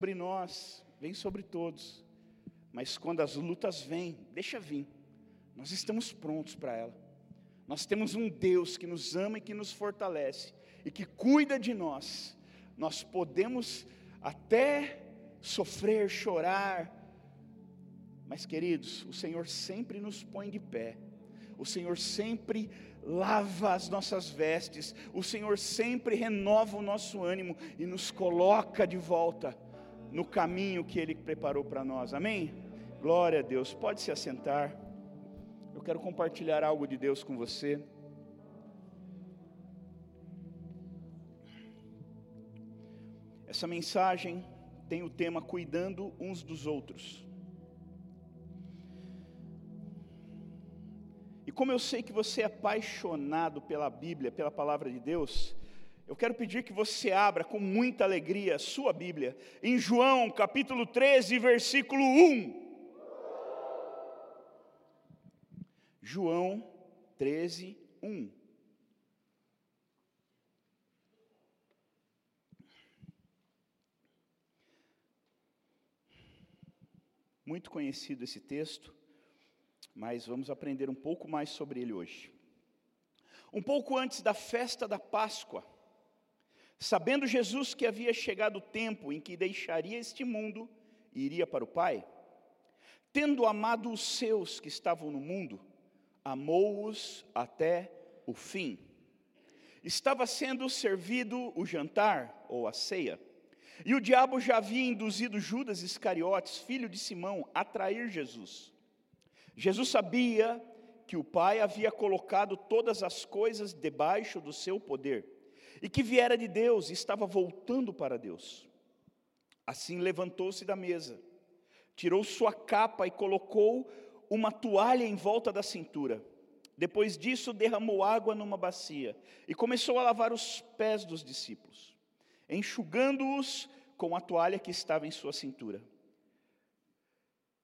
sobre nós, vem sobre todos. Mas quando as lutas vêm, deixa vir. Nós estamos prontos para ela. Nós temos um Deus que nos ama e que nos fortalece e que cuida de nós. Nós podemos até sofrer, chorar, mas queridos, o Senhor sempre nos põe de pé. O Senhor sempre lava as nossas vestes. O Senhor sempre renova o nosso ânimo e nos coloca de volta no caminho que Ele preparou para nós. Amém? Glória a Deus. Pode se assentar. Eu quero compartilhar algo de Deus com você. Essa mensagem tem o tema Cuidando uns dos outros. E como eu sei que você é apaixonado pela Bíblia, pela palavra de Deus, eu quero pedir que você abra com muita alegria a sua Bíblia, em João capítulo 13, versículo 1. João 13, 1. Muito conhecido esse texto, mas vamos aprender um pouco mais sobre ele hoje. Um pouco antes da festa da Páscoa, Sabendo Jesus que havia chegado o tempo em que deixaria este mundo e iria para o Pai, tendo amado os seus que estavam no mundo, amou-os até o fim. Estava sendo servido o jantar ou a ceia, e o diabo já havia induzido Judas Iscariotes, filho de Simão, a trair Jesus. Jesus sabia que o Pai havia colocado todas as coisas debaixo do seu poder e que viera de Deus e estava voltando para Deus. Assim levantou-se da mesa, tirou sua capa e colocou uma toalha em volta da cintura. Depois disso, derramou água numa bacia e começou a lavar os pés dos discípulos, enxugando-os com a toalha que estava em sua cintura.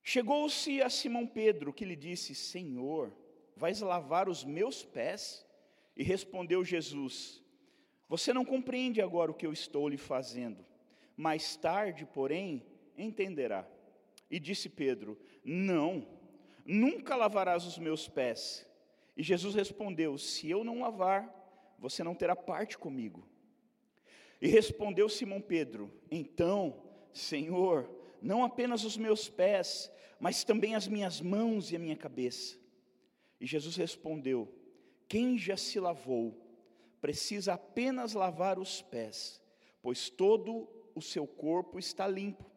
Chegou-se a Simão Pedro, que lhe disse: Senhor, vais lavar os meus pés? E respondeu Jesus: você não compreende agora o que eu estou lhe fazendo. Mais tarde, porém, entenderá. E disse Pedro: Não, nunca lavarás os meus pés. E Jesus respondeu: Se eu não lavar, você não terá parte comigo. E respondeu Simão Pedro: Então, Senhor, não apenas os meus pés, mas também as minhas mãos e a minha cabeça. E Jesus respondeu: Quem já se lavou, precisa apenas lavar os pés, pois todo o seu corpo está limpo.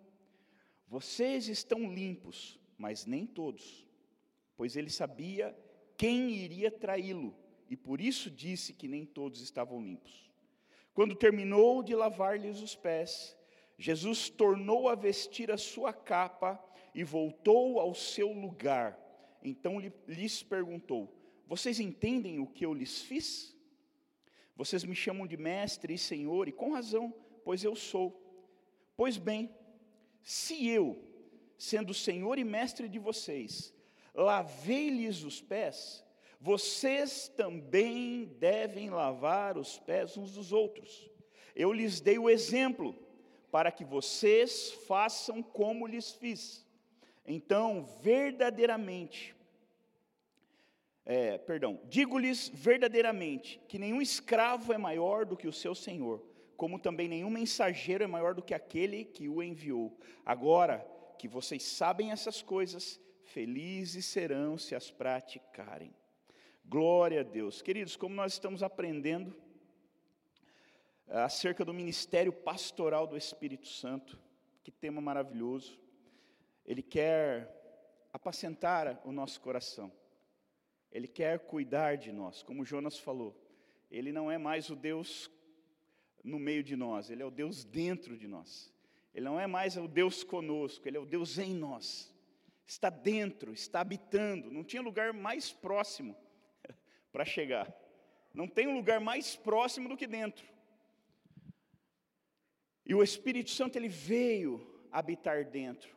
Vocês estão limpos, mas nem todos, pois ele sabia quem iria traí-lo, e por isso disse que nem todos estavam limpos. Quando terminou de lavar-lhes os pés, Jesus tornou a vestir a sua capa e voltou ao seu lugar. Então lhes perguntou: Vocês entendem o que eu lhes fiz? Vocês me chamam de mestre e senhor, e com razão, pois eu sou. Pois bem, se eu, sendo senhor e mestre de vocês, lavei-lhes os pés, vocês também devem lavar os pés uns dos outros. Eu lhes dei o exemplo, para que vocês façam como lhes fiz. Então, verdadeiramente, é, perdão, digo-lhes verdadeiramente que nenhum escravo é maior do que o seu senhor, como também nenhum mensageiro é maior do que aquele que o enviou. Agora que vocês sabem essas coisas, felizes serão se as praticarem. Glória a Deus. Queridos, como nós estamos aprendendo é, acerca do ministério pastoral do Espírito Santo, que tema maravilhoso. Ele quer apacentar o nosso coração. Ele quer cuidar de nós, como Jonas falou. Ele não é mais o Deus no meio de nós, ele é o Deus dentro de nós. Ele não é mais o Deus conosco, ele é o Deus em nós. Está dentro, está habitando. Não tinha lugar mais próximo para chegar. Não tem um lugar mais próximo do que dentro. E o Espírito Santo ele veio habitar dentro.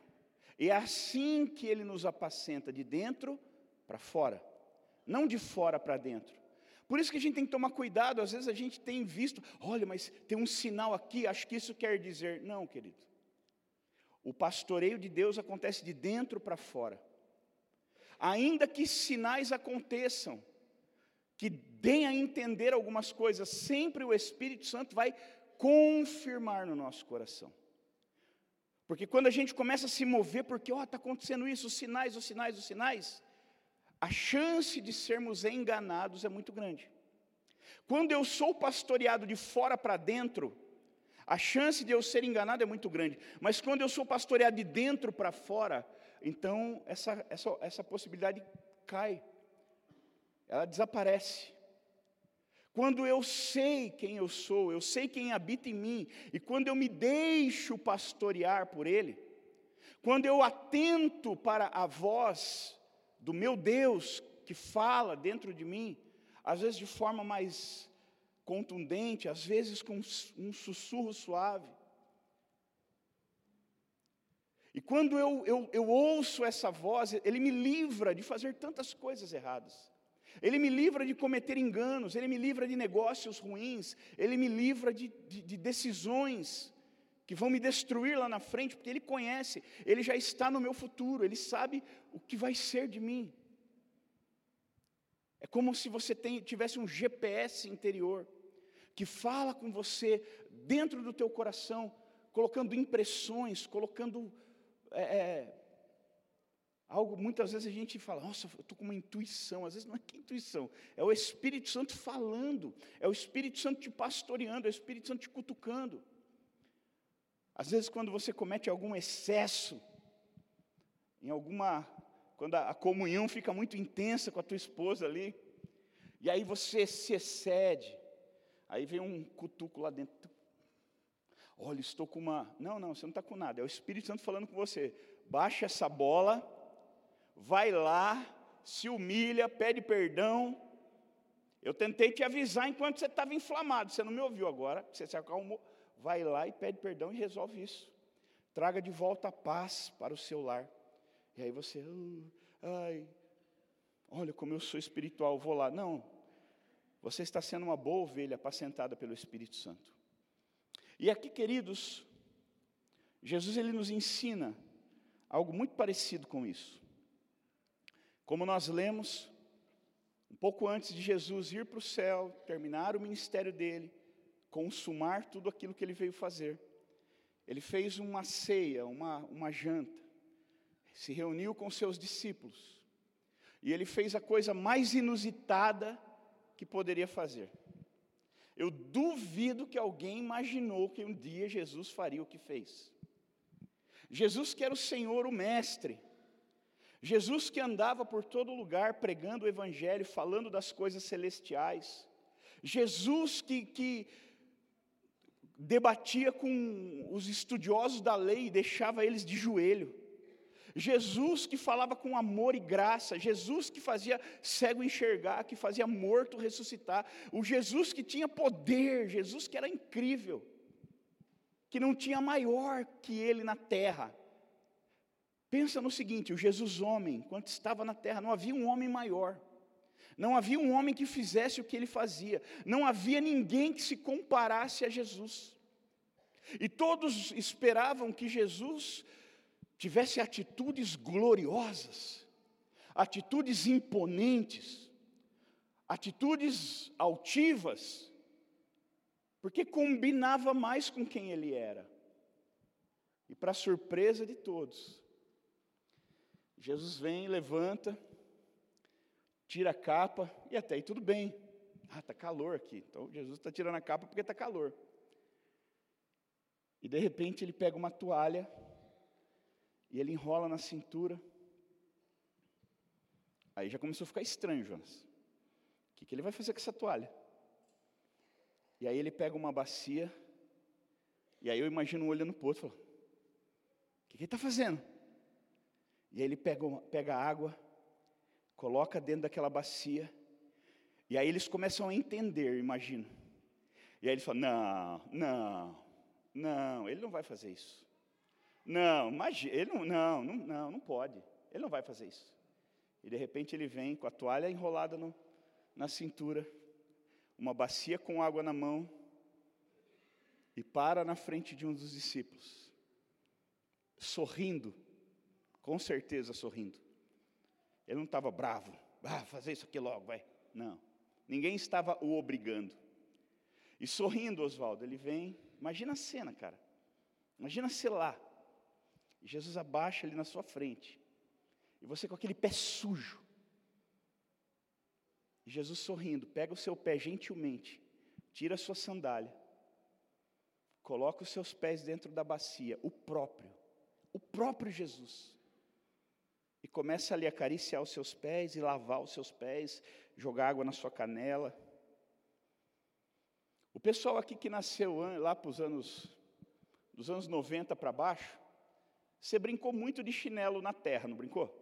E é assim que ele nos apacenta de dentro para fora não de fora para dentro. Por isso que a gente tem que tomar cuidado, às vezes a gente tem visto, olha, mas tem um sinal aqui, acho que isso quer dizer. Não, querido. O pastoreio de Deus acontece de dentro para fora. Ainda que sinais aconteçam, que deem a entender algumas coisas, sempre o Espírito Santo vai confirmar no nosso coração. Porque quando a gente começa a se mover, porque ó, está acontecendo isso, os sinais, os sinais, os sinais, a chance de sermos enganados é muito grande. Quando eu sou pastoreado de fora para dentro, a chance de eu ser enganado é muito grande. Mas quando eu sou pastoreado de dentro para fora, então essa, essa, essa possibilidade cai, ela desaparece. Quando eu sei quem eu sou, eu sei quem habita em mim, e quando eu me deixo pastorear por Ele, quando eu atento para a voz do meu Deus que fala dentro de mim, às vezes de forma mais contundente, às vezes com um sussurro suave. E quando eu, eu, eu ouço essa voz, ele me livra de fazer tantas coisas erradas. Ele me livra de cometer enganos, ele me livra de negócios ruins, ele me livra de, de, de decisões que vão me destruir lá na frente, porque ele conhece, ele já está no meu futuro, ele sabe o que vai ser de mim. É como se você tem, tivesse um GPS interior que fala com você dentro do teu coração, colocando impressões, colocando é, é, algo. Muitas vezes a gente fala, nossa, eu estou com uma intuição. Às vezes não é que intuição, é o Espírito Santo falando, é o Espírito Santo te pastoreando, é o Espírito Santo te cutucando. Às vezes, quando você comete algum excesso, em alguma quando a, comunhão fica muito intensa com a tua esposa ali, e aí você se excede, aí vem um cutuco lá dentro. Olha, estou com uma. Não, não, você não está com nada, é o Espírito Santo falando com você. Baixa essa bola, vai lá, se humilha, pede perdão. Eu tentei te avisar enquanto você estava inflamado, você não me ouviu agora, você se acalmou. Vai lá e pede perdão e resolve isso. Traga de volta a paz para o seu lar. E aí você, uh, ai, olha como eu sou espiritual, vou lá. Não, você está sendo uma boa ovelha apacentada pelo Espírito Santo. E aqui, queridos, Jesus ele nos ensina algo muito parecido com isso. Como nós lemos, um pouco antes de Jesus ir para o céu, terminar o ministério dele, consumar tudo aquilo que ele veio fazer, ele fez uma ceia, uma, uma janta se reuniu com seus discípulos. E ele fez a coisa mais inusitada que poderia fazer. Eu duvido que alguém imaginou que um dia Jesus faria o que fez. Jesus que era o Senhor, o Mestre. Jesus que andava por todo lugar pregando o Evangelho, falando das coisas celestiais. Jesus que, que debatia com os estudiosos da lei e deixava eles de joelho. Jesus que falava com amor e graça, Jesus que fazia cego enxergar, que fazia morto ressuscitar, o Jesus que tinha poder, Jesus que era incrível, que não tinha maior que ele na terra. Pensa no seguinte: o Jesus homem, quando estava na terra, não havia um homem maior. Não havia um homem que fizesse o que ele fazia, não havia ninguém que se comparasse a Jesus. E todos esperavam que Jesus tivesse atitudes gloriosas, atitudes imponentes, atitudes altivas, porque combinava mais com quem ele era. E para surpresa de todos, Jesus vem, levanta, tira a capa, e até aí tudo bem. Ah, está calor aqui. Então Jesus está tirando a capa porque está calor. E de repente ele pega uma toalha e ele enrola na cintura. Aí já começou a ficar estranho, Jonas. O que, que ele vai fazer com essa toalha? E aí ele pega uma bacia, e aí eu imagino olhando para o outro, fala, o que, que ele está fazendo? E aí ele pega, pega água, coloca dentro daquela bacia, e aí eles começam a entender, imagino. E aí ele fala, não, não, não, ele não vai fazer isso. Não, imagina, ele não, não, não, não, não pode. Ele não vai fazer isso. E de repente ele vem com a toalha enrolada no, na cintura, uma bacia com água na mão, e para na frente de um dos discípulos. sorrindo, com certeza sorrindo. Ele não estava bravo, ah, fazer isso aqui logo, vai. Não, ninguém estava o obrigando. E sorrindo, Oswaldo, ele vem, imagina a cena, cara. Imagina ser lá. Jesus abaixa ali na sua frente. E você com aquele pé sujo. E Jesus sorrindo, pega o seu pé gentilmente, tira a sua sandália, coloca os seus pés dentro da bacia, o próprio, o próprio Jesus. E começa a acariciar os seus pés e lavar os seus pés, jogar água na sua canela. O pessoal aqui que nasceu lá para os anos, dos anos 90 para baixo, você brincou muito de chinelo na terra, não brincou?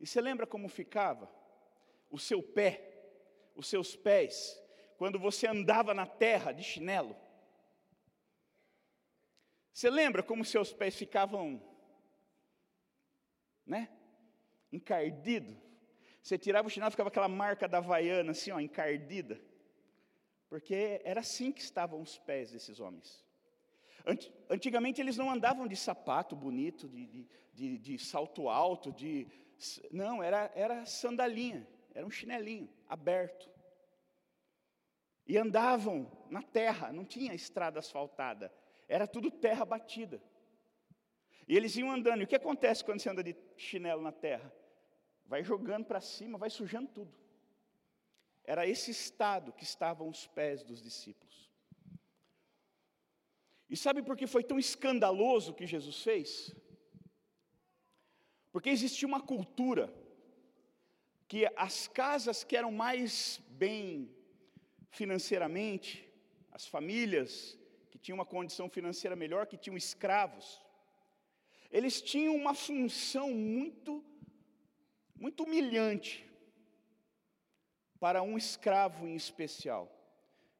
E você lembra como ficava o seu pé, os seus pés, quando você andava na terra de chinelo? Você lembra como seus pés ficavam, né? Encardido. Você tirava o chinelo, ficava aquela marca da Havaiana, assim, ó, encardida. Porque era assim que estavam os pés desses homens. Antigamente eles não andavam de sapato bonito, de, de, de, de salto alto, de. Não, era, era sandalinha, era um chinelinho aberto. E andavam na terra, não tinha estrada asfaltada, era tudo terra batida. E eles iam andando. E o que acontece quando você anda de chinelo na terra? Vai jogando para cima, vai sujando tudo. Era esse estado que estavam os pés dos discípulos. E sabe por que foi tão escandaloso o que Jesus fez? Porque existia uma cultura que as casas que eram mais bem financeiramente, as famílias que tinham uma condição financeira melhor, que tinham escravos, eles tinham uma função muito, muito humilhante para um escravo em especial,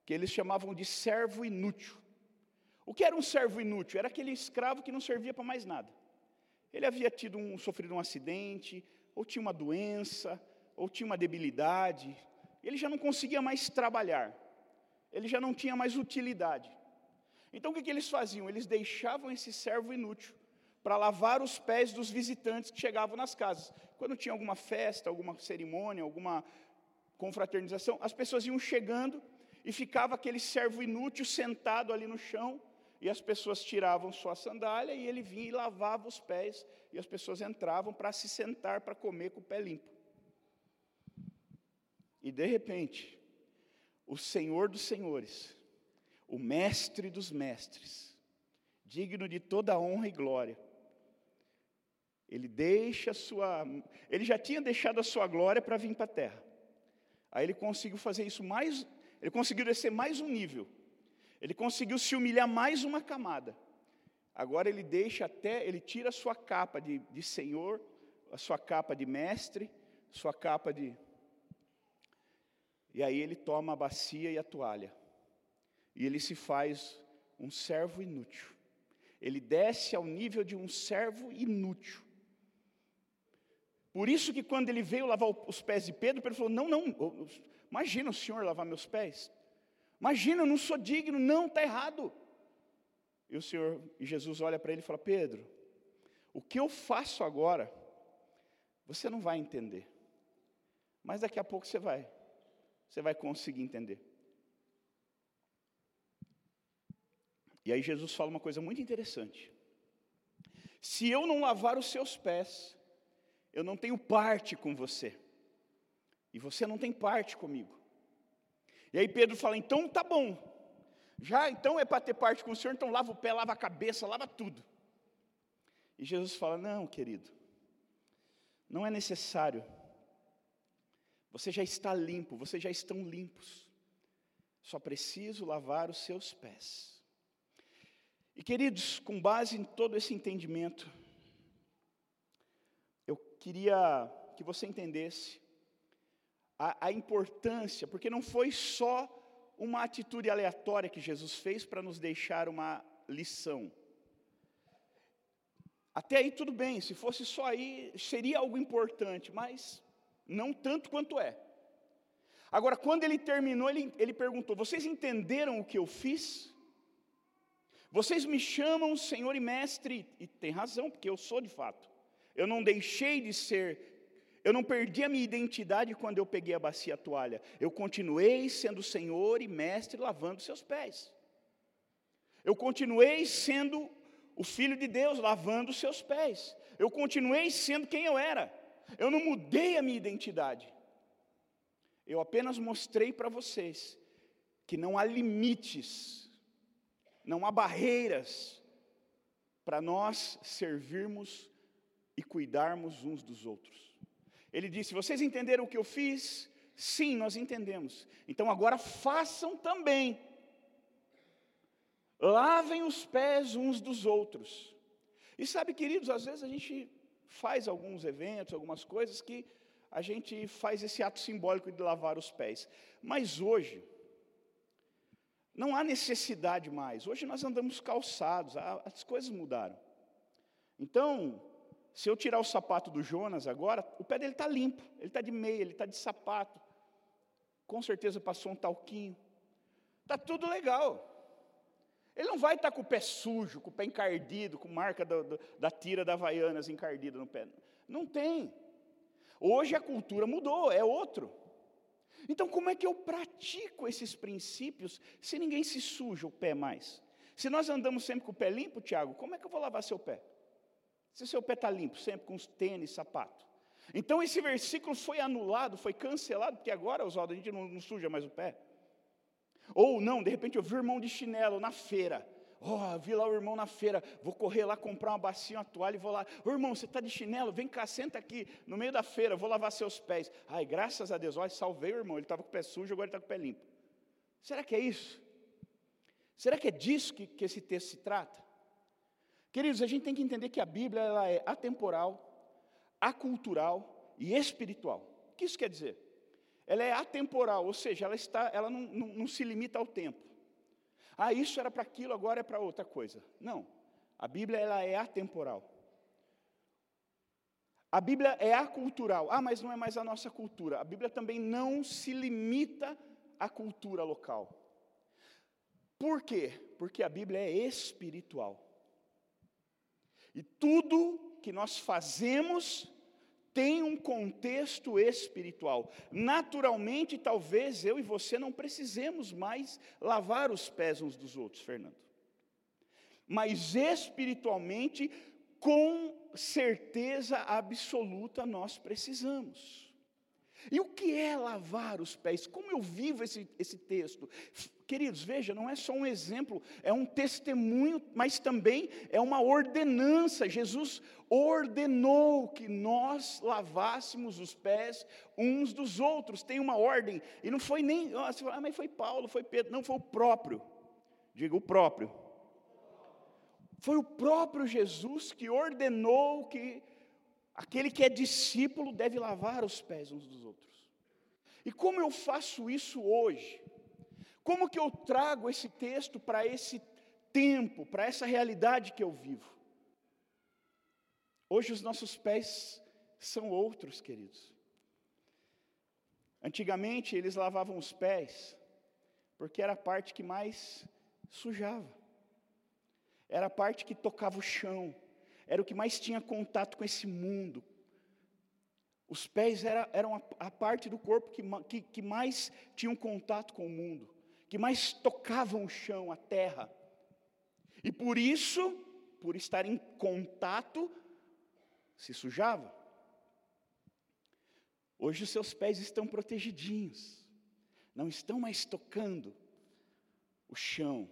que eles chamavam de servo inútil. O que era um servo inútil? Era aquele escravo que não servia para mais nada. Ele havia tido um, sofrido um acidente, ou tinha uma doença, ou tinha uma debilidade, ele já não conseguia mais trabalhar, ele já não tinha mais utilidade. Então o que, que eles faziam? Eles deixavam esse servo inútil para lavar os pés dos visitantes que chegavam nas casas. Quando tinha alguma festa, alguma cerimônia, alguma confraternização, as pessoas iam chegando e ficava aquele servo inútil sentado ali no chão, e as pessoas tiravam sua sandália e ele vinha e lavava os pés, e as pessoas entravam para se sentar para comer com o pé limpo. E de repente, o Senhor dos Senhores, o Mestre dos Mestres, digno de toda honra e glória, ele deixa sua. Ele já tinha deixado a sua glória para vir para a terra. Aí ele conseguiu fazer isso mais. Ele conseguiu descer mais um nível. Ele conseguiu se humilhar mais uma camada. Agora ele deixa até, ele tira a sua capa de, de senhor, a sua capa de mestre, sua capa de. E aí ele toma a bacia e a toalha. E ele se faz um servo inútil. Ele desce ao nível de um servo inútil. Por isso que quando ele veio lavar os pés de Pedro, Pedro falou: Não, não, imagina o senhor lavar meus pés. Imagina, eu não sou digno, não, está errado. E o Senhor, e Jesus olha para ele e fala: Pedro, o que eu faço agora, você não vai entender, mas daqui a pouco você vai, você vai conseguir entender. E aí Jesus fala uma coisa muito interessante: se eu não lavar os seus pés, eu não tenho parte com você, e você não tem parte comigo. E aí Pedro fala: então tá bom, já então é para ter parte com o Senhor, então lava o pé, lava a cabeça, lava tudo. E Jesus fala: não, querido, não é necessário. Você já está limpo, vocês já estão limpos. Só preciso lavar os seus pés. E queridos, com base em todo esse entendimento, queria que você entendesse a, a importância, porque não foi só uma atitude aleatória que Jesus fez para nos deixar uma lição. Até aí tudo bem, se fosse só aí, seria algo importante, mas não tanto quanto é. Agora, quando ele terminou, ele, ele perguntou: Vocês entenderam o que eu fiz? Vocês me chamam Senhor e Mestre, e tem razão, porque eu sou de fato. Eu não deixei de ser, eu não perdi a minha identidade quando eu peguei a bacia a toalha. Eu continuei sendo Senhor e Mestre lavando seus pés. Eu continuei sendo o Filho de Deus lavando seus pés. Eu continuei sendo quem eu era. Eu não mudei a minha identidade. Eu apenas mostrei para vocês que não há limites, não há barreiras para nós servirmos e cuidarmos uns dos outros. Ele disse: Vocês entenderam o que eu fiz? Sim, nós entendemos. Então agora façam também. Lavem os pés uns dos outros. E sabe, queridos, às vezes a gente faz alguns eventos, algumas coisas que a gente faz esse ato simbólico de lavar os pés. Mas hoje, não há necessidade mais. Hoje nós andamos calçados, as coisas mudaram. Então, se eu tirar o sapato do Jonas agora, o pé dele está limpo, ele está de meia, ele está de sapato. Com certeza passou um talquinho. Está tudo legal. Ele não vai estar com o pé sujo, com o pé encardido, com marca do, do, da tira da Havaianas encardida no pé. Não tem. Hoje a cultura mudou, é outro. Então, como é que eu pratico esses princípios se ninguém se suja o pé mais? Se nós andamos sempre com o pé limpo, Tiago, como é que eu vou lavar seu pé? Se seu pé está limpo, sempre com os tênis, sapato. Então, esse versículo foi anulado, foi cancelado, porque agora, Oswaldo, a gente não, não suja mais o pé. Ou não, de repente eu vi o irmão de chinelo na feira. Oh, vi lá o irmão na feira, vou correr lá comprar uma bacia, uma toalha e vou lá. Ô irmão, você está de chinelo? Vem cá, senta aqui no meio da feira, vou lavar seus pés. Ai, graças a Deus, olha, salvei o irmão, ele estava com o pé sujo, agora ele está com o pé limpo. Será que é isso? Será que é disso que, que esse texto se trata? Queridos, a gente tem que entender que a Bíblia ela é atemporal, acultural e espiritual. O que isso quer dizer? ela é atemporal, ou seja, ela, está, ela não, não, não se limita ao tempo. Ah, isso era para aquilo, agora é para outra coisa. Não, a Bíblia ela é atemporal. A Bíblia é acultural. Ah, mas não é mais a nossa cultura. A Bíblia também não se limita à cultura local. Por quê? Porque a Bíblia é espiritual. E tudo que nós fazemos tem um contexto espiritual. Naturalmente, talvez eu e você não precisemos mais lavar os pés uns dos outros, Fernando. Mas espiritualmente, com certeza absoluta, nós precisamos. E o que é lavar os pés? Como eu vivo esse, esse texto? Queridos, veja, não é só um exemplo, é um testemunho, mas também é uma ordenança. Jesus ordenou que nós lavássemos os pés uns dos outros, tem uma ordem, e não foi nem, ah, mas foi Paulo, foi Pedro, não, foi o próprio, diga o próprio. Foi o próprio Jesus que ordenou que aquele que é discípulo deve lavar os pés uns dos outros. E como eu faço isso hoje? Como que eu trago esse texto para esse tempo, para essa realidade que eu vivo? Hoje os nossos pés são outros, queridos. Antigamente eles lavavam os pés porque era a parte que mais sujava. Era a parte que tocava o chão, era o que mais tinha contato com esse mundo. Os pés era, eram a, a parte do corpo que, que, que mais tinham contato com o mundo que mais tocavam o chão, a terra. E por isso, por estar em contato, se sujava. Hoje os seus pés estão protegidinhos, não estão mais tocando o chão.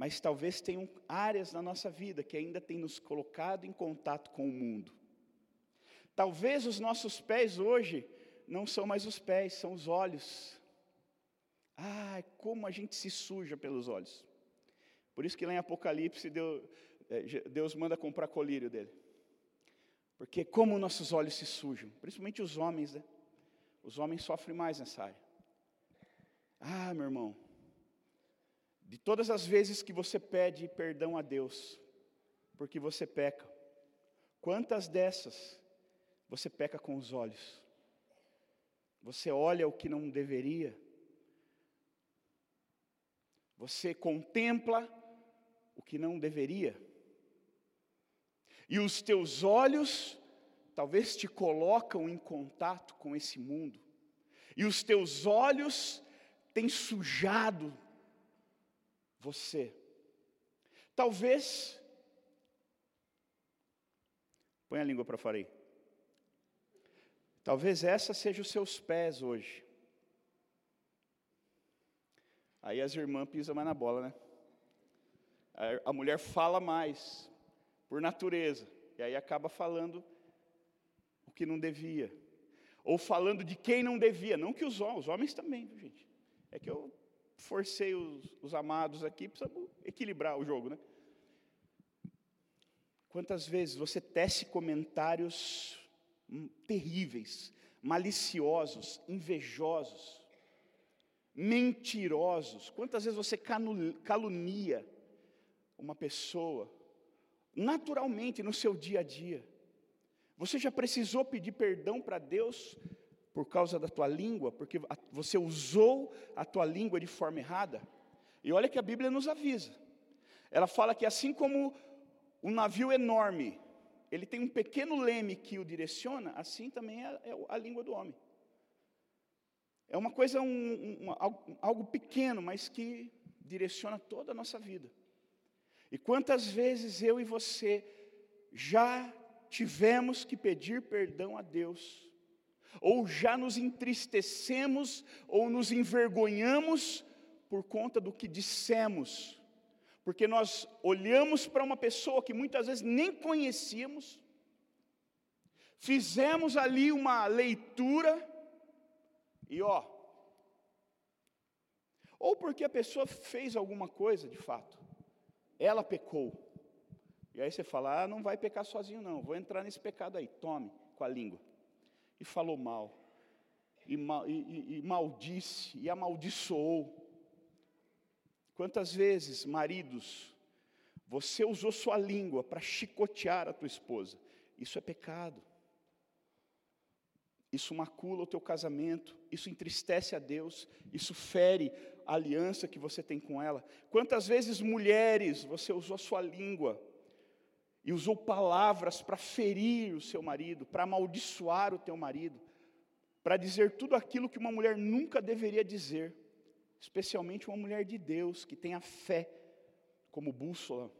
Mas talvez tenham áreas na nossa vida que ainda têm nos colocado em contato com o mundo. Talvez os nossos pés hoje não são mais os pés, são os olhos. Ah, como a gente se suja pelos olhos. Por isso que lá em Apocalipse Deus, é, Deus manda comprar colírio dele. Porque como nossos olhos se sujam, principalmente os homens, né? Os homens sofrem mais nessa área. Ah, meu irmão, de todas as vezes que você pede perdão a Deus, porque você peca, quantas dessas você peca com os olhos? Você olha o que não deveria, Você contempla o que não deveria. E os teus olhos talvez te colocam em contato com esse mundo. E os teus olhos têm sujado você. Talvez Põe a língua para fora aí. Talvez essa seja os seus pés hoje. Aí as irmãs pisam mais na bola, né? A mulher fala mais, por natureza, e aí acaba falando o que não devia, ou falando de quem não devia, não que os homens, os homens também, gente. É que eu forcei os, os amados aqui, precisa equilibrar o jogo, né? Quantas vezes você tece comentários hum, terríveis, maliciosos, invejosos, mentirosos? Quantas vezes você calunia uma pessoa, naturalmente no seu dia a dia? Você já precisou pedir perdão para Deus por causa da tua língua, porque você usou a tua língua de forma errada? E olha que a Bíblia nos avisa. Ela fala que assim como um navio enorme, ele tem um pequeno leme que o direciona, assim também é, é a língua do homem. É uma coisa, um, um, algo pequeno, mas que direciona toda a nossa vida. E quantas vezes eu e você já tivemos que pedir perdão a Deus, ou já nos entristecemos, ou nos envergonhamos por conta do que dissemos, porque nós olhamos para uma pessoa que muitas vezes nem conhecíamos, fizemos ali uma leitura, e ó, ou porque a pessoa fez alguma coisa de fato, ela pecou, e aí você fala, ah, não vai pecar sozinho não, vou entrar nesse pecado aí, tome com a língua, e falou mal, e, mal, e, e, e maldisse, e amaldiçoou, Quantas vezes, maridos, você usou sua língua para chicotear a tua esposa? Isso é pecado. Isso macula o teu casamento, isso entristece a Deus, isso fere a aliança que você tem com ela. Quantas vezes, mulheres, você usou a sua língua e usou palavras para ferir o seu marido, para amaldiçoar o teu marido, para dizer tudo aquilo que uma mulher nunca deveria dizer especialmente uma mulher de Deus que tem a fé como bússola.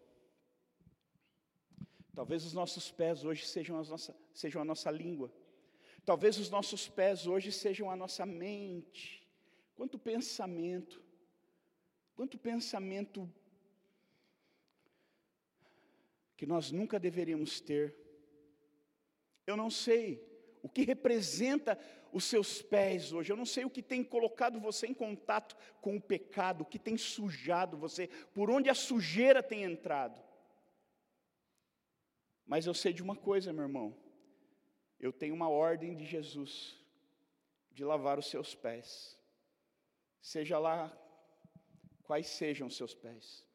Talvez os nossos pés hoje sejam, nossa, sejam a nossa língua. Talvez os nossos pés hoje sejam a nossa mente. Quanto pensamento, quanto pensamento que nós nunca deveríamos ter. Eu não sei o que representa os seus pés hoje. Eu não sei o que tem colocado você em contato com o pecado, o que tem sujado você, por onde a sujeira tem entrado. Mas eu sei de uma coisa, meu irmão. Eu tenho uma ordem de Jesus de lavar os seus pés. Seja lá quais sejam os seus pés.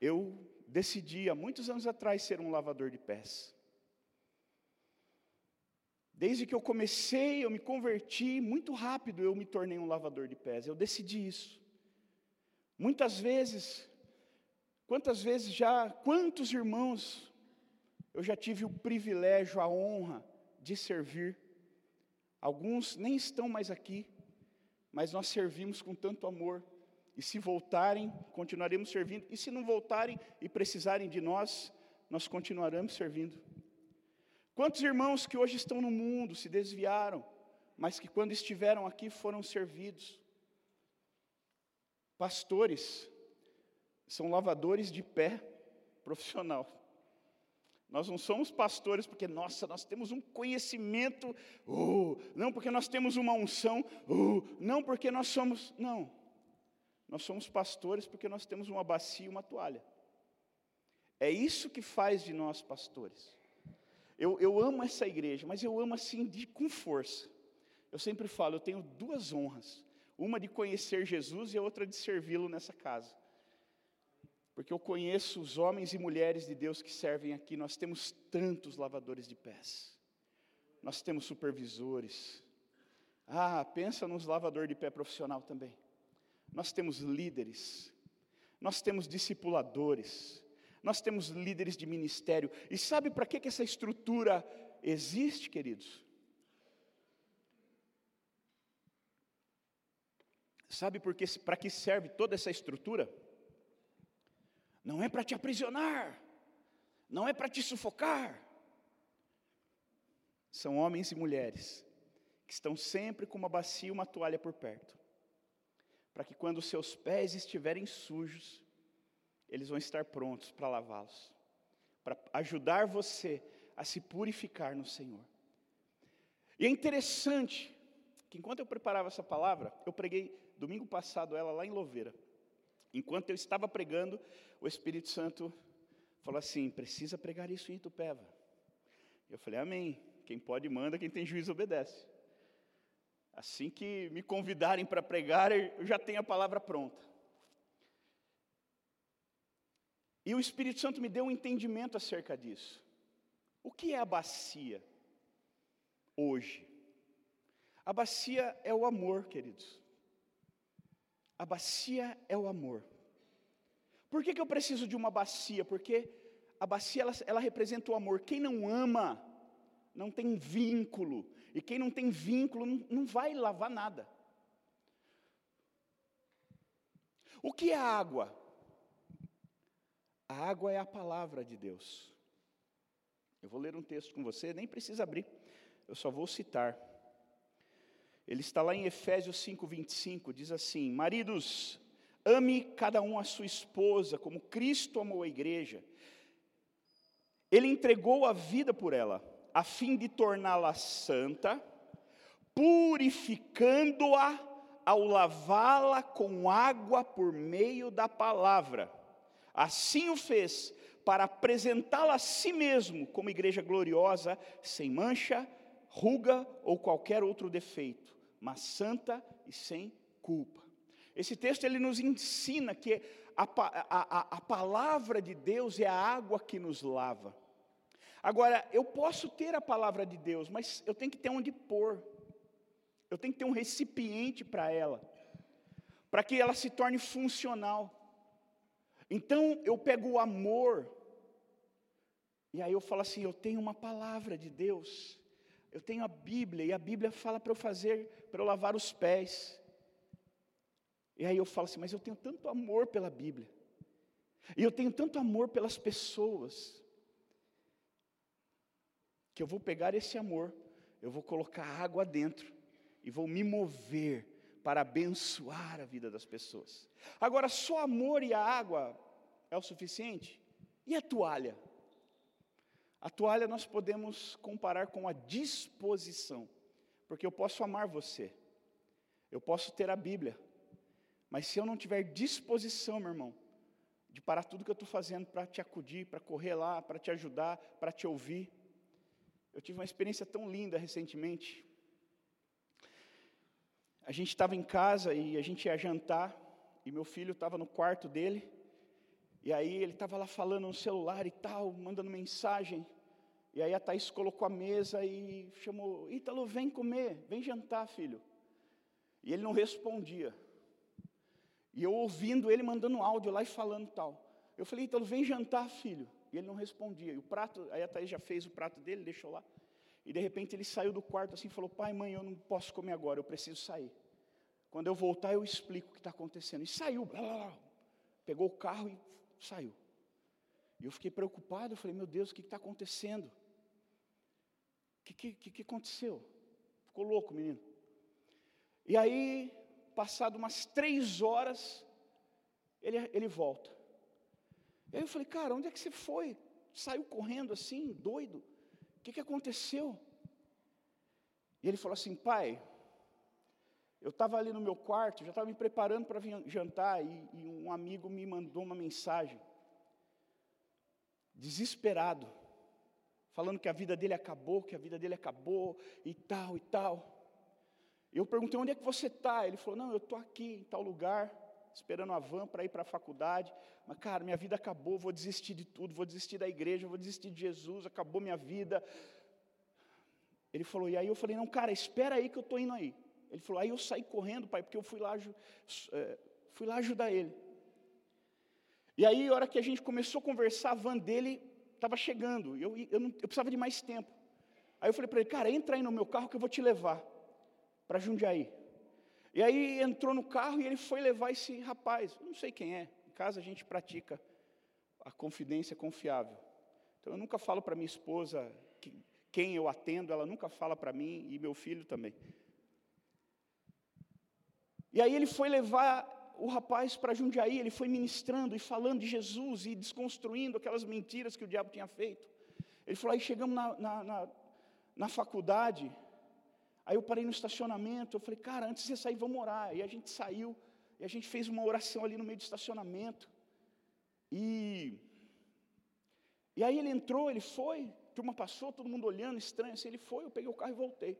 Eu decidi há muitos anos atrás ser um lavador de pés. Desde que eu comecei, eu me converti, muito rápido eu me tornei um lavador de pés. Eu decidi isso. Muitas vezes, quantas vezes já, quantos irmãos eu já tive o privilégio, a honra de servir. Alguns nem estão mais aqui, mas nós servimos com tanto amor. E se voltarem, continuaremos servindo. E se não voltarem e precisarem de nós, nós continuaremos servindo. Quantos irmãos que hoje estão no mundo se desviaram, mas que quando estiveram aqui foram servidos? Pastores são lavadores de pé profissional. Nós não somos pastores porque, nossa, nós temos um conhecimento, uh, não porque nós temos uma unção, uh, não porque nós somos. Não. Nós somos pastores porque nós temos uma bacia e uma toalha. É isso que faz de nós pastores. Eu, eu amo essa igreja, mas eu amo assim de, com força. Eu sempre falo, eu tenho duas honras. Uma de conhecer Jesus e a outra de servi-lo nessa casa. Porque eu conheço os homens e mulheres de Deus que servem aqui. Nós temos tantos lavadores de pés. Nós temos supervisores, Ah, pensa nos lavador de pé profissional também. Nós temos líderes, nós temos discipuladores, nós temos líderes de ministério. E sabe para que, que essa estrutura existe, queridos? Sabe para que serve toda essa estrutura? Não é para te aprisionar, não é para te sufocar. São homens e mulheres que estão sempre com uma bacia e uma toalha por perto, para que quando seus pés estiverem sujos, eles vão estar prontos para lavá-los, para ajudar você a se purificar no Senhor. E é interessante que enquanto eu preparava essa palavra, eu preguei domingo passado ela lá em Louveira. Enquanto eu estava pregando, o Espírito Santo falou assim: precisa pregar isso em Itupeva. Eu falei, amém. Quem pode manda, quem tem juízo obedece. Assim que me convidarem para pregar, eu já tenho a palavra pronta. E o Espírito Santo me deu um entendimento acerca disso. O que é a bacia hoje? A bacia é o amor, queridos. A bacia é o amor. Por que, que eu preciso de uma bacia? Porque a bacia ela, ela representa o amor. Quem não ama não tem vínculo. E quem não tem vínculo não, vai lavar nada. O que é a água? A água é a palavra de Deus. Eu vou ler um texto com você, nem precisa abrir, eu só vou citar. Ele está lá em Efésios 5:25, diz assim: Maridos, ame cada um a sua esposa, como Cristo amou a igreja. Ele entregou a vida por ela a fim de torná-la santa, purificando-a ao lavá-la com água por meio da palavra. Assim o fez para apresentá-la a si mesmo como igreja gloriosa, sem mancha, ruga ou qualquer outro defeito, mas santa e sem culpa. Esse texto ele nos ensina que a, a, a, a palavra de Deus é a água que nos lava. Agora, eu posso ter a palavra de Deus, mas eu tenho que ter onde pôr. Eu tenho que ter um recipiente para ela, para que ela se torne funcional. Então, eu pego o amor, e aí eu falo assim: eu tenho uma palavra de Deus, eu tenho a Bíblia, e a Bíblia fala para eu fazer, para eu lavar os pés. E aí eu falo assim: mas eu tenho tanto amor pela Bíblia, e eu tenho tanto amor pelas pessoas, que eu vou pegar esse amor, eu vou colocar água dentro e vou me mover para abençoar a vida das pessoas. Agora, só amor e a água é o suficiente? E a toalha? A toalha nós podemos comparar com a disposição, porque eu posso amar você, eu posso ter a Bíblia, mas se eu não tiver disposição, meu irmão, de parar tudo que eu estou fazendo para te acudir, para correr lá, para te ajudar, para te ouvir, eu tive uma experiência tão linda recentemente. A gente estava em casa e a gente ia jantar, e meu filho estava no quarto dele, e aí ele estava lá falando no celular e tal, mandando mensagem. E aí a Thaís colocou a mesa e chamou, Ítalo, vem comer, vem jantar, filho. E ele não respondia. E eu ouvindo ele mandando áudio lá e falando tal. Eu falei, Ítalo, vem jantar, filho. E ele não respondia. E o prato, aí a Thaís já fez o prato dele, deixou lá. E de repente ele saiu do quarto assim e falou: Pai, mãe, eu não posso comer agora, eu preciso sair. Quando eu voltar, eu explico o que está acontecendo. E saiu, blá, blá, blá. pegou o carro e saiu. E eu fiquei preocupado, eu falei: Meu Deus, o que está acontecendo? O que, que, que aconteceu? Ficou louco, menino. E aí, passado umas três horas, ele, ele volta. E aí eu falei, cara, onde é que você foi? Saiu correndo assim, doido? O que, que aconteceu? E ele falou assim, pai, eu estava ali no meu quarto, já estava me preparando para jantar, e, e um amigo me mandou uma mensagem, desesperado, falando que a vida dele acabou, que a vida dele acabou, e tal, e tal. Eu perguntei, onde é que você está? Ele falou, não, eu estou aqui, em tal lugar esperando a van para ir para a faculdade. Mas, cara, minha vida acabou, vou desistir de tudo, vou desistir da igreja, vou desistir de Jesus, acabou minha vida. Ele falou, e aí eu falei, não, cara, espera aí que eu estou indo aí. Ele falou, aí eu saí correndo, pai, porque eu fui lá, é, fui lá ajudar ele. E aí, a hora que a gente começou a conversar, a van dele estava chegando, eu, eu, não, eu precisava de mais tempo. Aí eu falei para ele, cara, entra aí no meu carro que eu vou te levar para Jundiaí. E aí entrou no carro e ele foi levar esse rapaz, não sei quem é, casa a gente pratica a confidência confiável. Então eu nunca falo para minha esposa quem eu atendo, ela nunca fala para mim e meu filho também. E aí ele foi levar o rapaz para Jundiaí, ele foi ministrando e falando de Jesus e desconstruindo aquelas mentiras que o diabo tinha feito. Ele falou, aí chegamos na, na, na, na faculdade, aí eu parei no estacionamento, eu falei, cara, antes de você sair, vamos orar. E a gente saiu, e a gente fez uma oração ali no meio do estacionamento. E, e aí ele entrou, ele foi, turma passou, todo mundo olhando, estranho, assim, ele foi, eu peguei o carro e voltei.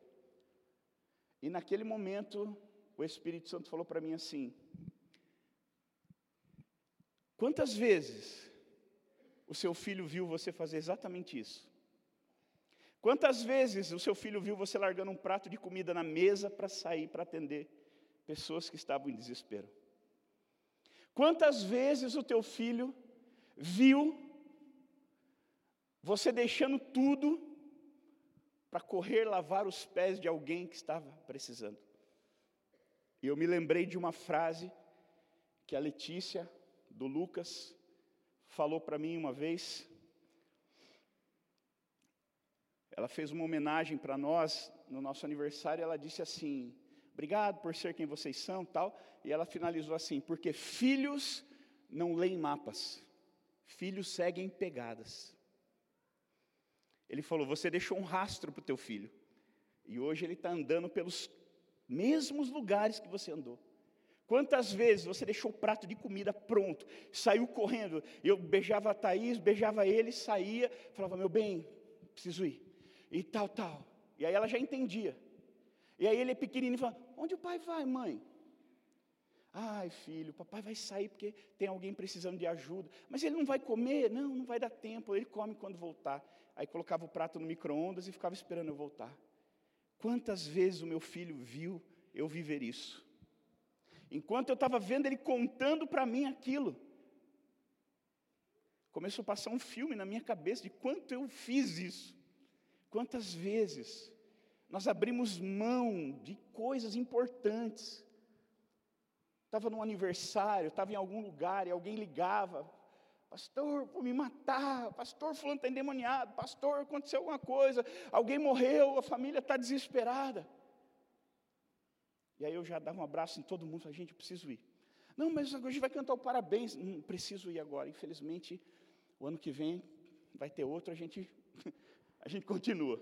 E naquele momento, o Espírito Santo falou para mim assim: Quantas vezes o seu filho viu você fazer exatamente isso? Quantas vezes o seu filho viu você largando um prato de comida na mesa para sair para atender pessoas que estavam em desespero? Quantas vezes o teu filho viu você deixando tudo para correr lavar os pés de alguém que estava precisando? E eu me lembrei de uma frase que a Letícia, do Lucas, falou para mim uma vez. Ela fez uma homenagem para nós no nosso aniversário. Ela disse assim: Obrigado por ser quem vocês são, tal. E ela finalizou assim: Porque filhos não leem mapas, filhos seguem pegadas. Ele falou: Você deixou um rastro para o teu filho, e hoje ele está andando pelos mesmos lugares que você andou. Quantas vezes você deixou o prato de comida pronto, saiu correndo, eu beijava a Thaís, beijava ele, saía, falava, meu bem, preciso ir, e tal, tal. E aí ela já entendia. E aí ele é pequenininho e fala, onde o pai vai, mãe? Ai, filho, papai vai sair porque tem alguém precisando de ajuda. Mas ele não vai comer? Não, não vai dar tempo. Ele come quando voltar. Aí colocava o prato no micro-ondas e ficava esperando eu voltar. Quantas vezes o meu filho viu eu viver isso? Enquanto eu estava vendo ele contando para mim aquilo, começou a passar um filme na minha cabeça de quanto eu fiz isso. Quantas vezes nós abrimos mão de coisas importantes. Estava num aniversário, estava em algum lugar e alguém ligava, pastor, vou me matar, pastor, fulano está endemoniado, pastor, aconteceu alguma coisa, alguém morreu, a família está desesperada. E aí eu já dava um abraço em todo mundo, falei, gente, eu preciso ir. Não, mas a gente vai cantar o parabéns. Não preciso ir agora. Infelizmente, o ano que vem vai ter outro, a gente, a gente continua.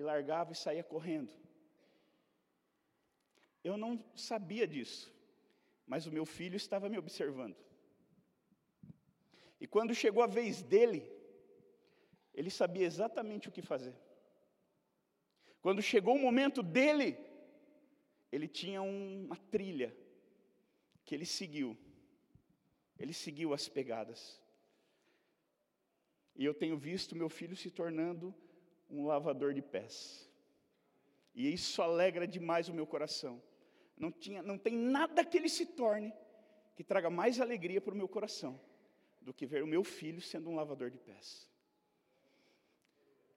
E largava e saía correndo. Eu não sabia disso, mas o meu filho estava me observando. E quando chegou a vez dele, ele sabia exatamente o que fazer. Quando chegou o momento dele, ele tinha uma trilha que ele seguiu. Ele seguiu as pegadas. E eu tenho visto meu filho se tornando um lavador de pés. E isso alegra demais o meu coração. Não, tinha, não tem nada que ele se torne que traga mais alegria para o meu coração do que ver o meu filho sendo um lavador de pés.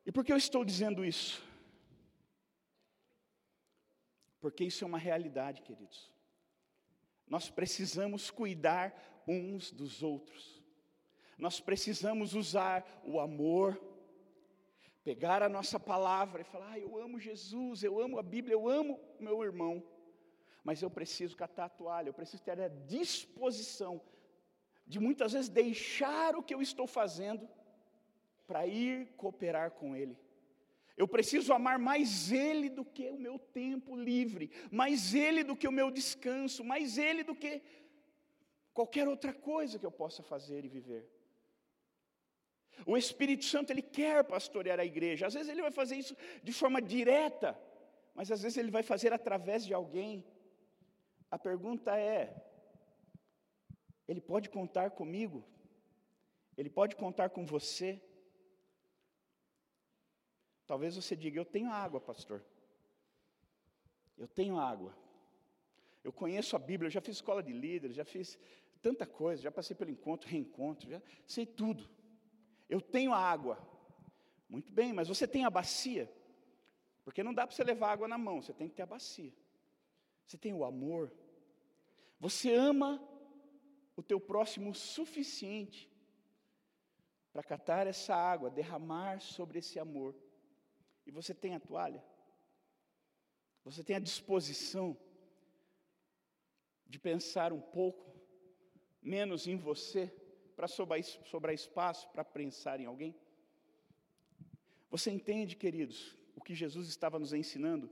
E por que eu estou dizendo isso? porque isso é uma realidade, queridos. Nós precisamos cuidar uns dos outros, nós precisamos usar o amor, pegar a nossa palavra e falar: ah, eu amo Jesus, eu amo a Bíblia, eu amo meu irmão, mas eu preciso catar a toalha, eu preciso ter a disposição de muitas vezes deixar o que eu estou fazendo para ir cooperar com Ele. Eu preciso amar mais Ele do que o meu tempo livre, mais Ele do que o meu descanso, mais Ele do que qualquer outra coisa que eu possa fazer e viver. O Espírito Santo, Ele quer pastorear a igreja, às vezes Ele vai fazer isso de forma direta, mas às vezes Ele vai fazer através de alguém. A pergunta é: Ele pode contar comigo? Ele pode contar com você? Talvez você diga: Eu tenho água, pastor. Eu tenho água. Eu conheço a Bíblia, eu já fiz escola de líderes, já fiz tanta coisa, já passei pelo encontro, reencontro, já sei tudo. Eu tenho a água. Muito bem, mas você tem a bacia? Porque não dá para você levar água na mão, você tem que ter a bacia. Você tem o amor. Você ama o teu próximo o suficiente para catar essa água, derramar sobre esse amor. E você tem a toalha? Você tem a disposição de pensar um pouco menos em você para sobrar espaço para pensar em alguém? Você entende, queridos, o que Jesus estava nos ensinando?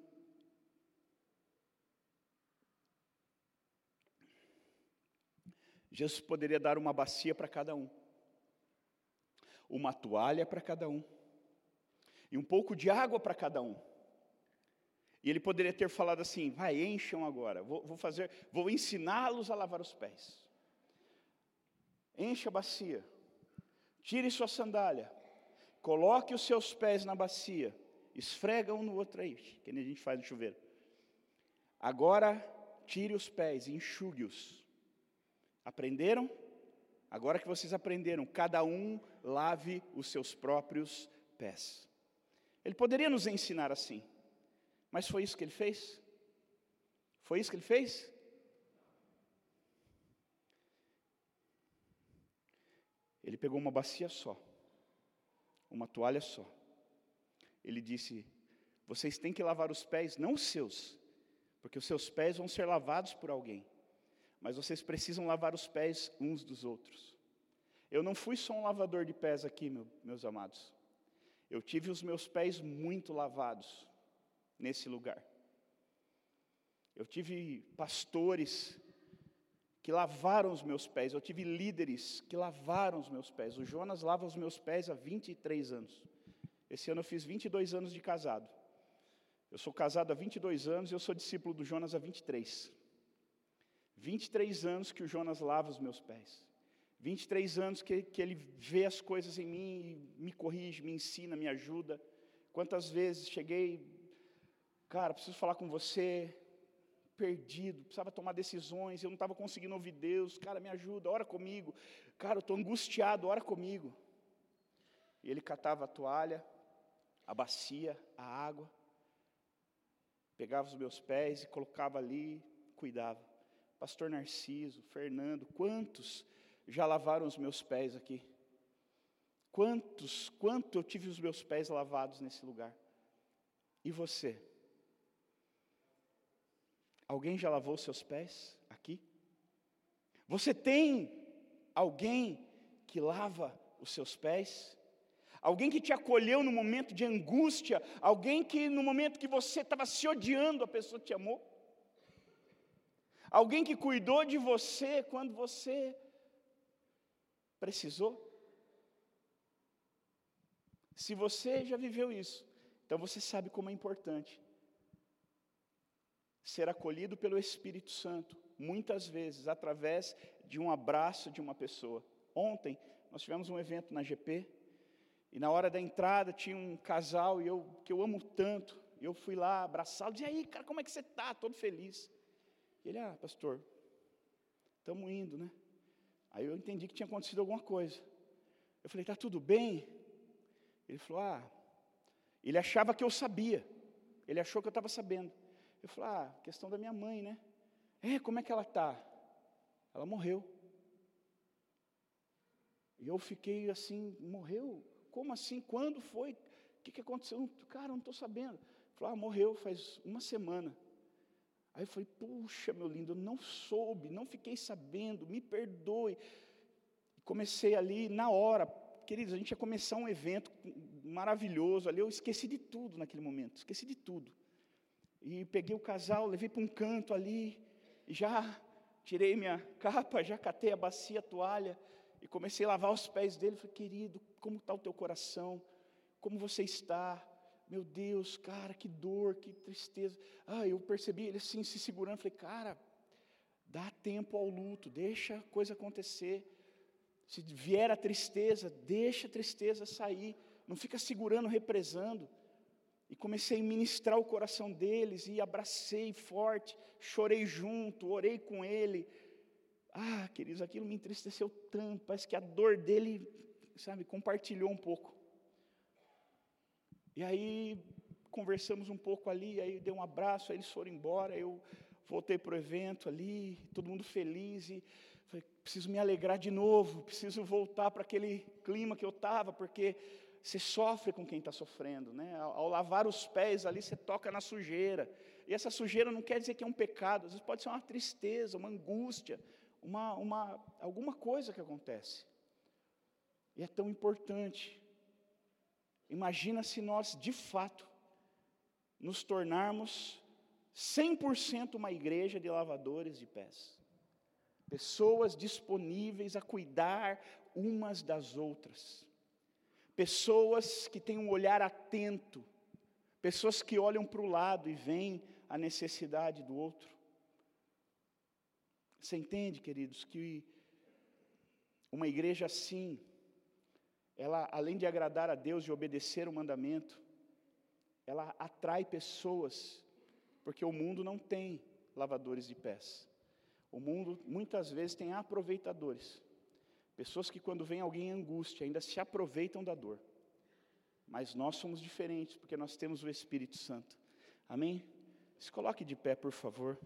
Jesus poderia dar uma bacia para cada um, uma toalha para cada um, e um pouco de água para cada um. E ele poderia ter falado assim: vai, encham agora, vou, vou fazer, vou ensiná-los a lavar os pés. Encha a bacia, tire sua sandália, coloque os seus pés na bacia, esfrega um no outro aí, que nem a gente faz no chuveiro. Agora, tire os pés, enxugue-os. Aprenderam? Agora que vocês aprenderam, cada um lave os seus próprios pés. Ele poderia nos ensinar assim, mas foi isso que ele fez? Foi isso que ele fez? Ele pegou uma bacia só, uma toalha só. Ele disse: Vocês têm que lavar os pés, não os seus, porque os seus pés vão ser lavados por alguém mas vocês precisam lavar os pés uns dos outros. Eu não fui só um lavador de pés aqui, meu, meus amados. Eu tive os meus pés muito lavados nesse lugar. Eu tive pastores que lavaram os meus pés, eu tive líderes que lavaram os meus pés. O Jonas lava os meus pés há 23 anos. Esse ano eu fiz 22 anos de casado. Eu sou casado há 22 anos e eu sou discípulo do Jonas há 23. 23 anos que o Jonas lava os meus pés. 23 anos que, que ele vê as coisas em mim me corrige, me ensina, me ajuda. Quantas vezes cheguei, cara, preciso falar com você, perdido, precisava tomar decisões, eu não estava conseguindo ouvir Deus, cara, me ajuda, ora comigo. Cara, eu estou angustiado, ora comigo. E ele catava a toalha, a bacia, a água, pegava os meus pés e colocava ali, cuidava pastor Narciso, Fernando, quantos já lavaram os meus pés aqui? Quantos, quanto eu tive os meus pés lavados nesse lugar? E você? Alguém já lavou seus pés aqui? Você tem alguém que lava os seus pés? Alguém que te acolheu no momento de angústia? Alguém que no momento que você estava se odiando, a pessoa te amou? Alguém que cuidou de você quando você precisou? Se você já viveu isso, então você sabe como é importante ser acolhido pelo Espírito Santo, muitas vezes através de um abraço de uma pessoa. Ontem nós tivemos um evento na GP e na hora da entrada tinha um casal e eu que eu amo tanto, eu fui lá abraçá-lo, e aí, cara, como é que você está? Todo feliz. E ele, ah, pastor, estamos indo, né? Aí eu entendi que tinha acontecido alguma coisa. Eu falei, está tudo bem? Ele falou, ah, ele achava que eu sabia. Ele achou que eu estava sabendo. Eu falei, ah, questão da minha mãe, né? É, como é que ela está? Ela morreu. E eu fiquei assim, morreu? Como assim? Quando foi? O que, que aconteceu? Cara, não estou sabendo. Falou, ah, morreu faz uma semana. Aí eu falei, puxa, meu lindo, eu não soube, não fiquei sabendo, me perdoe. Comecei ali na hora, queridos, a gente ia começar um evento maravilhoso ali, eu esqueci de tudo naquele momento, esqueci de tudo. E peguei o casal, levei para um canto ali, já tirei minha capa, já catei a bacia, a toalha, e comecei a lavar os pés dele. Falei, querido, como está o teu coração? Como você está? Meu Deus, cara, que dor, que tristeza. Ah, eu percebi ele assim se segurando. Falei, cara, dá tempo ao luto, deixa a coisa acontecer. Se vier a tristeza, deixa a tristeza sair. Não fica segurando, represando. E comecei a ministrar o coração deles e abracei forte, chorei junto, orei com ele. Ah, queridos, aquilo me entristeceu tanto, parece que a dor dele, sabe, compartilhou um pouco. E aí conversamos um pouco ali, aí dei um abraço, aí eles foram embora, eu voltei para o evento ali, todo mundo feliz, e falei, preciso me alegrar de novo, preciso voltar para aquele clima que eu estava, porque você sofre com quem está sofrendo, né? Ao, ao, lavar os pés ali, você toca na sujeira. E essa sujeira não quer dizer que é um pecado, às vezes pode ser uma tristeza, uma angústia, uma, uma, alguma coisa que acontece. E é tão importante. Imagina se nós, de fato, nos tornarmos 100% uma igreja de lavadores de pés. Pessoas disponíveis a cuidar umas das outras pessoas que têm um olhar atento, pessoas que olham para o lado e veem a necessidade do outro. Você entende, queridos, que uma igreja assim, ela além de agradar a Deus e obedecer o mandamento, ela atrai pessoas, porque o mundo não tem lavadores de pés. O mundo muitas vezes tem aproveitadores. Pessoas que, quando vem alguém em angústia, ainda se aproveitam da dor. Mas nós somos diferentes, porque nós temos o Espírito Santo. Amém? Se coloque de pé, por favor.